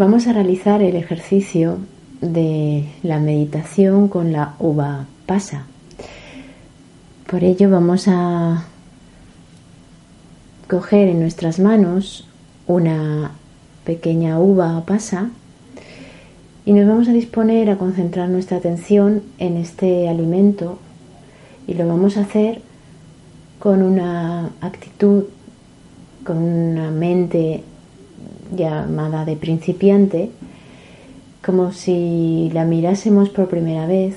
Vamos a realizar el ejercicio de la meditación con la uva pasa. Por ello vamos a coger en nuestras manos una pequeña uva pasa y nos vamos a disponer a concentrar nuestra atención en este alimento y lo vamos a hacer con una actitud, con una mente llamada de principiante, como si la mirásemos por primera vez,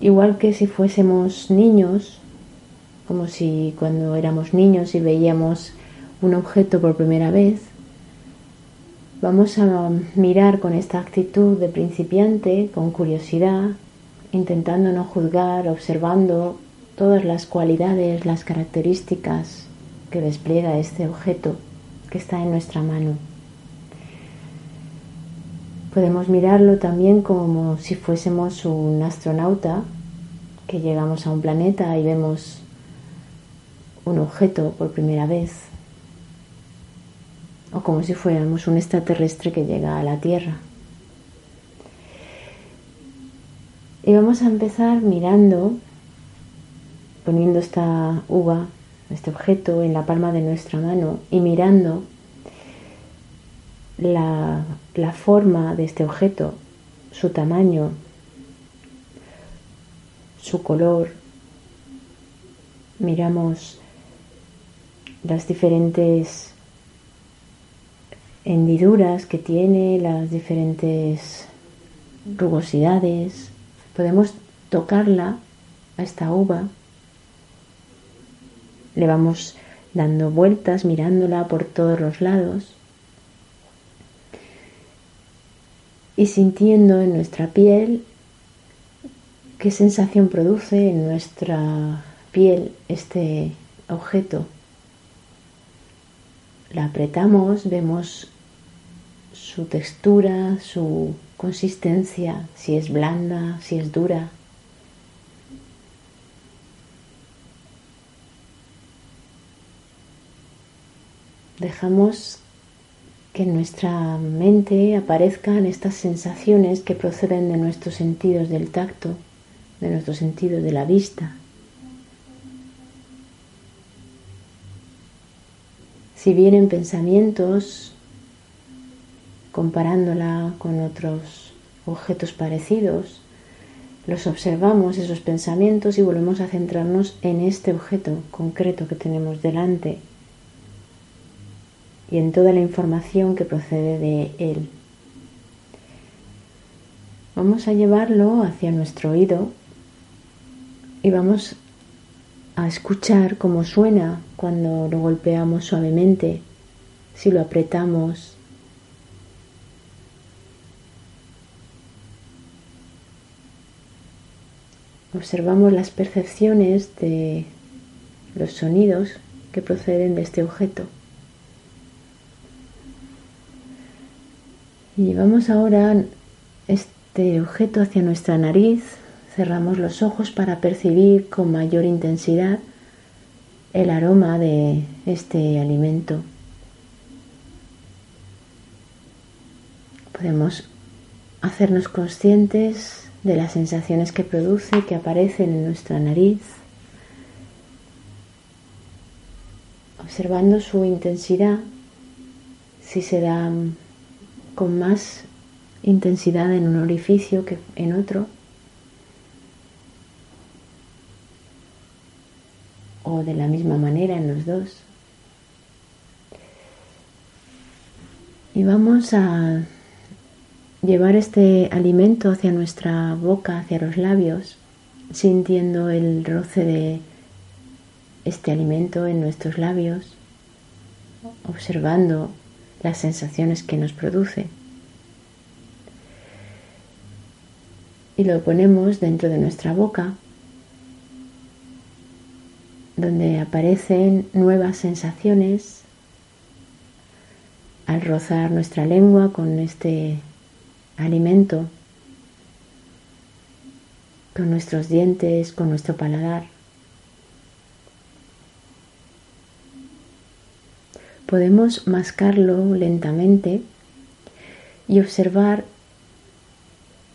igual que si fuésemos niños, como si cuando éramos niños y veíamos un objeto por primera vez, vamos a mirar con esta actitud de principiante, con curiosidad, intentando no juzgar, observando todas las cualidades, las características que despliega este objeto que está en nuestra mano. Podemos mirarlo también como si fuésemos un astronauta que llegamos a un planeta y vemos un objeto por primera vez. O como si fuéramos un extraterrestre que llega a la Tierra. Y vamos a empezar mirando, poniendo esta uva, este objeto en la palma de nuestra mano y mirando la, la forma de este objeto, su tamaño, su color, miramos las diferentes hendiduras que tiene, las diferentes rugosidades. Podemos tocarla a esta uva. Le vamos dando vueltas, mirándola por todos los lados y sintiendo en nuestra piel qué sensación produce en nuestra piel este objeto. La apretamos, vemos su textura, su consistencia, si es blanda, si es dura. Dejamos que en nuestra mente aparezcan estas sensaciones que proceden de nuestros sentidos del tacto, de nuestro sentido de la vista. Si vienen pensamientos comparándola con otros objetos parecidos, los observamos esos pensamientos y volvemos a centrarnos en este objeto concreto que tenemos delante y en toda la información que procede de él. Vamos a llevarlo hacia nuestro oído y vamos a escuchar cómo suena cuando lo golpeamos suavemente, si lo apretamos. Observamos las percepciones de los sonidos que proceden de este objeto. Llevamos ahora este objeto hacia nuestra nariz, cerramos los ojos para percibir con mayor intensidad el aroma de este alimento. Podemos hacernos conscientes de las sensaciones que produce, que aparecen en nuestra nariz, observando su intensidad, si se da con más intensidad en un orificio que en otro. O de la misma manera en los dos. Y vamos a llevar este alimento hacia nuestra boca, hacia los labios, sintiendo el roce de este alimento en nuestros labios, observando las sensaciones que nos produce. Y lo ponemos dentro de nuestra boca, donde aparecen nuevas sensaciones al rozar nuestra lengua con este alimento, con nuestros dientes, con nuestro paladar. Podemos mascarlo lentamente y observar,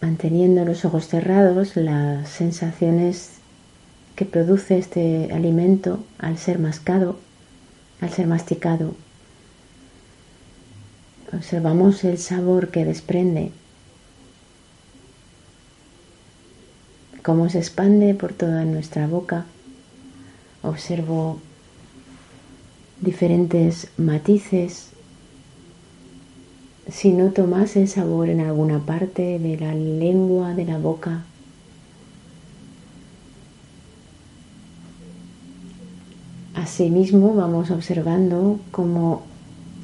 manteniendo los ojos cerrados, las sensaciones que produce este alimento al ser mascado, al ser masticado. Observamos el sabor que desprende, cómo se expande por toda nuestra boca. Observo diferentes matices. Si noto más el sabor en alguna parte de la lengua, de la boca, Asimismo vamos observando cómo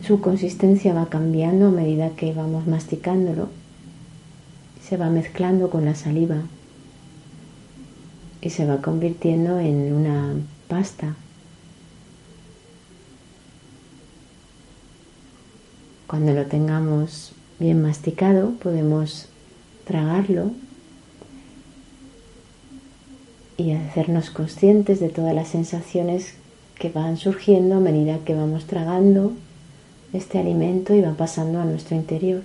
su consistencia va cambiando a medida que vamos masticándolo. Se va mezclando con la saliva y se va convirtiendo en una pasta. Cuando lo tengamos bien masticado podemos tragarlo y hacernos conscientes de todas las sensaciones que van surgiendo a medida que vamos tragando este alimento y va pasando a nuestro interior.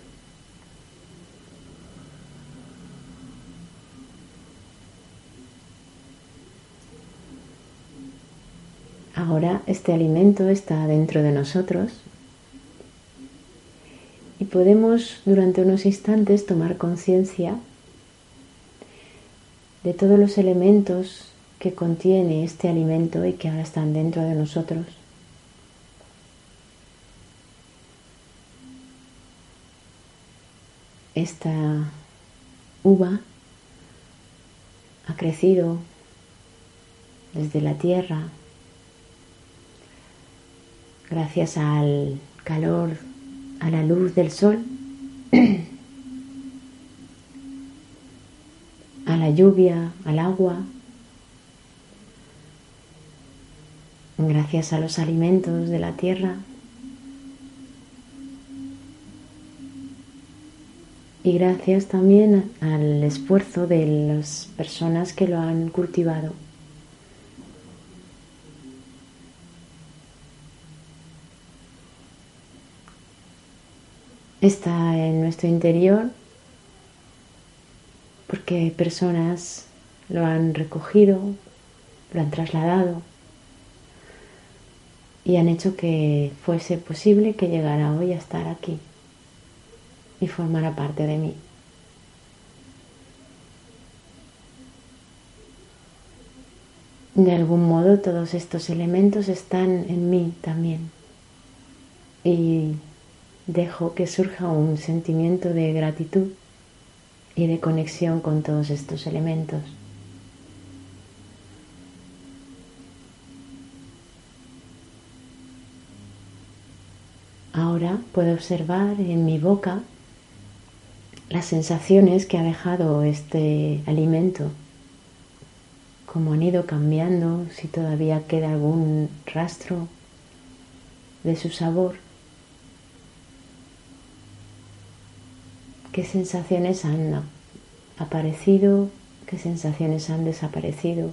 Ahora este alimento está dentro de nosotros podemos durante unos instantes tomar conciencia de todos los elementos que contiene este alimento y que ahora están dentro de nosotros. Esta uva ha crecido desde la tierra gracias al calor, a la luz del sol, a la lluvia, al agua, gracias a los alimentos de la tierra y gracias también al esfuerzo de las personas que lo han cultivado. Está en nuestro interior porque personas lo han recogido, lo han trasladado y han hecho que fuese posible que llegara hoy a estar aquí y formara parte de mí. De algún modo todos estos elementos están en mí también y dejo que surja un sentimiento de gratitud y de conexión con todos estos elementos. Ahora puedo observar en mi boca las sensaciones que ha dejado este alimento, cómo han ido cambiando, si todavía queda algún rastro de su sabor, qué sensaciones han aparecido, qué sensaciones han desaparecido.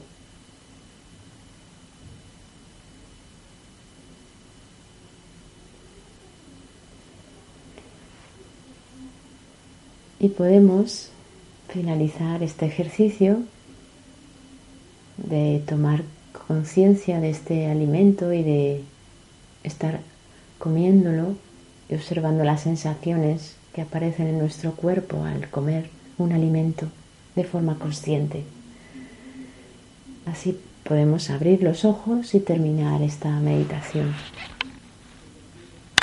Y podemos finalizar este ejercicio de tomar conciencia de este alimento y de estar comiéndolo y observando las sensaciones que aparecen en nuestro cuerpo al comer un alimento de forma consciente. Así podemos abrir los ojos y terminar esta meditación.